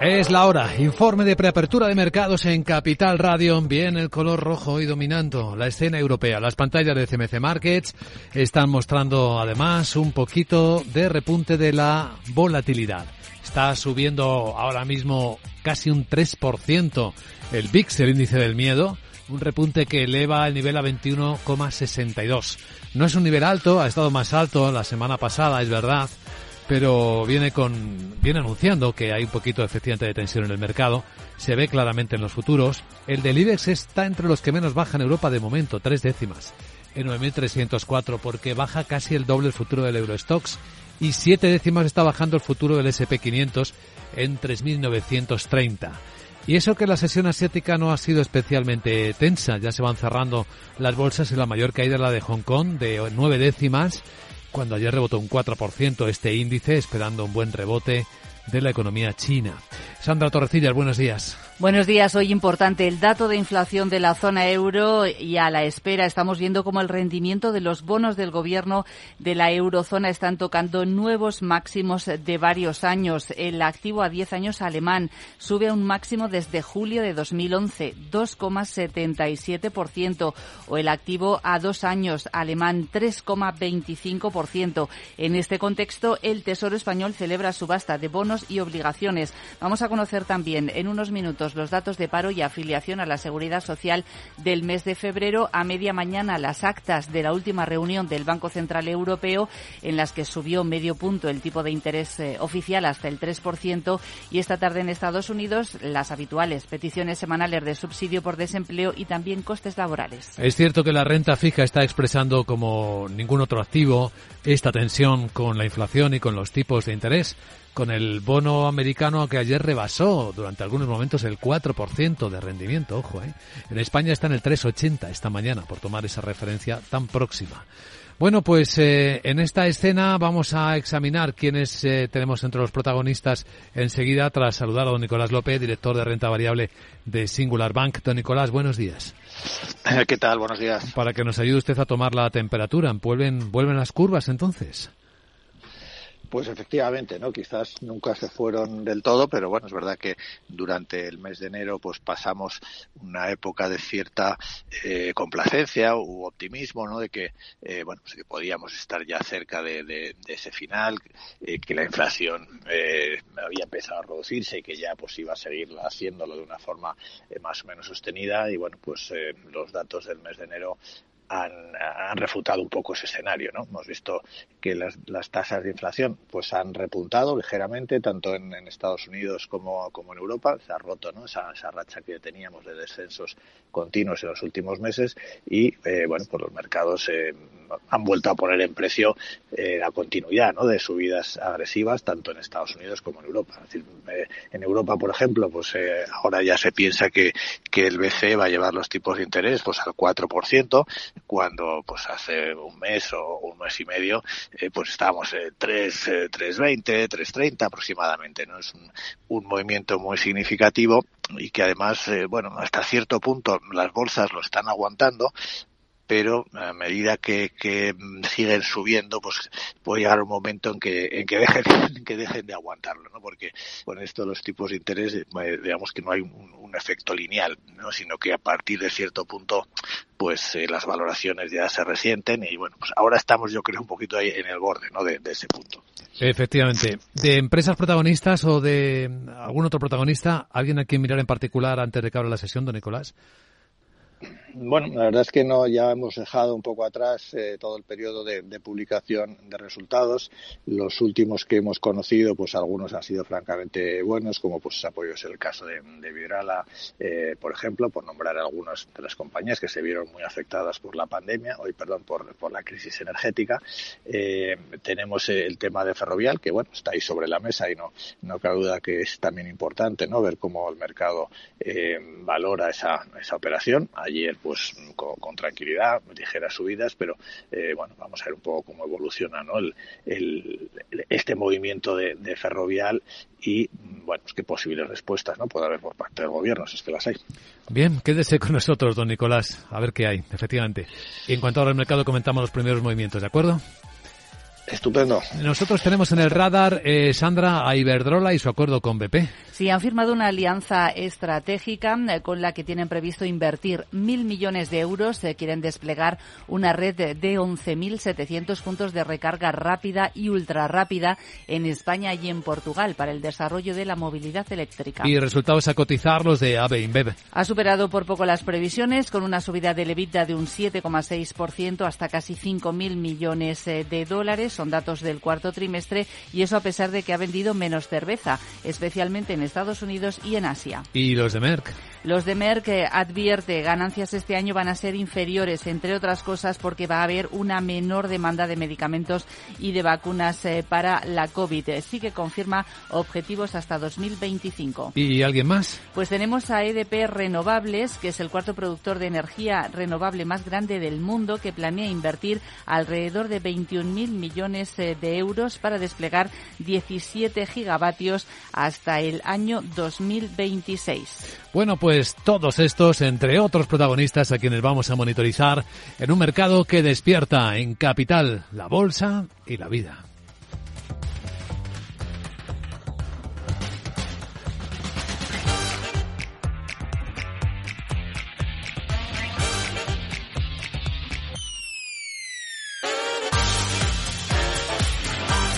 Es la hora. Informe de preapertura de mercados en Capital Radio. Bien el color rojo y dominando la escena europea. Las pantallas de CMC Markets están mostrando además un poquito de repunte de la volatilidad. Está subiendo ahora mismo casi un 3% el VIX, el índice del miedo. Un repunte que eleva el nivel a 21,62. No es un nivel alto, ha estado más alto la semana pasada, es verdad pero viene con viene anunciando que hay un poquito efectivamente de tensión en el mercado. Se ve claramente en los futuros. El del IBEX está entre los que menos baja en Europa de momento, tres décimas, en 9.304, porque baja casi el doble el futuro del Eurostox y siete décimas está bajando el futuro del SP500 en 3.930. Y eso que la sesión asiática no ha sido especialmente tensa, ya se van cerrando las bolsas y la mayor caída la de Hong Kong de nueve décimas cuando ayer rebotó un 4% este índice, esperando un buen rebote de la economía china. Sandra Torrecillas, buenos días. Buenos días. Hoy importante el dato de inflación de la zona euro y a la espera estamos viendo cómo el rendimiento de los bonos del gobierno de la eurozona están tocando nuevos máximos de varios años. El activo a 10 años alemán sube a un máximo desde julio de 2011, 2,77%, o el activo a dos años alemán, 3,25%. En este contexto, el Tesoro español celebra subasta de bonos y obligaciones. Vamos a conocer también en unos minutos los datos de paro y afiliación a la seguridad social del mes de febrero. A media mañana las actas de la última reunión del Banco Central Europeo en las que subió medio punto el tipo de interés eh, oficial hasta el 3% y esta tarde en Estados Unidos las habituales peticiones semanales de subsidio por desempleo y también costes laborales. Es cierto que la renta fija está expresando como ningún otro activo esta tensión con la inflación y con los tipos de interés con el bono americano que ayer rebasó durante algunos momentos el 4% de rendimiento, ojo, ¿eh? En España está en el 3,80 esta mañana, por tomar esa referencia tan próxima. Bueno, pues eh, en esta escena vamos a examinar quiénes eh, tenemos entre los protagonistas enseguida tras saludar a don Nicolás López, director de renta variable de Singular Bank. Don Nicolás, buenos días. ¿Qué tal? Buenos días. Para que nos ayude usted a tomar la temperatura, ¿vuelven, vuelven las curvas entonces? Pues efectivamente, ¿no? Quizás nunca se fueron del todo, pero bueno, es verdad que durante el mes de enero pues pasamos una época de cierta eh, complacencia u optimismo, ¿no? De que, eh, bueno, pues que podíamos estar ya cerca de, ese final, eh, que la inflación había empezado a reducirse y que ya pues iba a seguir haciéndolo de una forma más o menos sostenida y bueno, pues los datos del mes de enero han, refutado un poco ese escenario, ¿no? Hemos visto que las, tasas de inflación pues han repuntado ligeramente tanto en, Estados Unidos como, en Europa, se ha roto, ¿no? Esa, esa, racha que teníamos de descensos continuos en los últimos meses y eh, bueno, pues los mercados eh, han vuelto a poner en precio eh, la continuidad. De subidas agresivas tanto en Estados Unidos como en Europa. Es decir, en Europa, por ejemplo, pues ahora ya se piensa que, que el BCE va a llevar los tipos de interés pues al 4% cuando pues hace un mes o un mes y medio eh, pues estábamos en 3, 3.20, 3.30 aproximadamente, ¿no? Es un, un, movimiento muy significativo y que además, eh, bueno, hasta cierto punto las bolsas lo están aguantando, pero a medida que, que, siguen subiendo, pues puede llegar un momento en que, en que dejen, que dejen de aguantarlo, ¿no? Porque con esto los tipos de interés, eh, digamos que no hay un, un efecto lineal, ¿no? Sino que a partir de cierto punto, pues eh, las valoraciones ya se resienten y bueno, pues ahora estamos yo creo un poquito ahí en el borde, ¿no? De, de ese punto. Efectivamente. ¿De empresas protagonistas o de algún otro protagonista? ¿Alguien a quien mirar en particular antes de que abra la sesión, don Nicolás? Bueno, la verdad es que no, ya hemos dejado un poco atrás eh, todo el periodo de, publicación de resultados. Los últimos que hemos conocido, pues algunos han sido francamente buenos, como pues apoyo es el caso de, de Vidrala, eh, por ejemplo, por nombrar algunas de las compañías que se vieron muy afectadas por la pandemia, hoy perdón, por, por la crisis energética. Eh, tenemos el tema de Ferrovial, que bueno, está ahí sobre la mesa y no, no cabe duda que es también importante, ¿no? Ver cómo el mercado eh, valora esa, esa operación. Ayer pues con, tranquilidad, ligeras subidas, pero eh, bueno, vamos a ver un poco cómo evoluciona ¿no? el, el, este movimiento de, de, ferrovial y bueno, pues qué posibles respuestas no puede haber por parte del gobierno, si es que las hay. Bien, quédese con nosotros, don Nicolás, a ver qué hay, efectivamente. Y en cuanto al mercado comentamos los primeros movimientos, ¿de acuerdo? Estupendo. Nosotros tenemos en el radar, eh, Sandra, a Iberdrola y su acuerdo con BP. Sí, han firmado una alianza estratégica eh, con la que tienen previsto invertir mil millones de euros. Eh, quieren desplegar una red de, de 11.700 puntos de recarga rápida y ultra rápida en España y en Portugal para el desarrollo de la movilidad eléctrica. Y resultados a cotizar los de AVE InBev. Ha superado por poco las previsiones con una subida del EBITDA de un 7,6% hasta casi 5.000 millones de dólares son datos del cuarto trimestre y eso a pesar de que ha vendido menos cerveza, especialmente en Estados Unidos y en Asia. ¿Y los de Merck? Los de Merck eh, advierte ganancias este año van a ser inferiores, entre otras cosas porque va a haber una menor demanda de medicamentos y de vacunas eh, para la COVID. Eh, sí que confirma objetivos hasta 2025. ¿Y alguien más? Pues tenemos a EDP Renovables, que es el cuarto productor de energía renovable más grande del mundo, que planea invertir alrededor de 21.000 millones de euros para desplegar 17 gigavatios hasta el año 2026. Bueno, pues todos estos, entre otros protagonistas a quienes vamos a monitorizar en un mercado que despierta en capital la bolsa y la vida.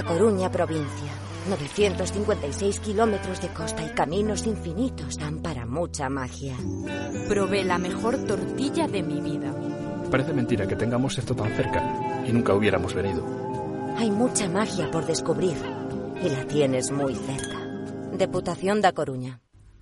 A Coruña, provincia. 956 kilómetros de costa y caminos infinitos dan para mucha magia. Probé la mejor tortilla de mi vida. Parece mentira que tengamos esto tan cerca y nunca hubiéramos venido. Hay mucha magia por descubrir y la tienes muy cerca. Deputación da Coruña.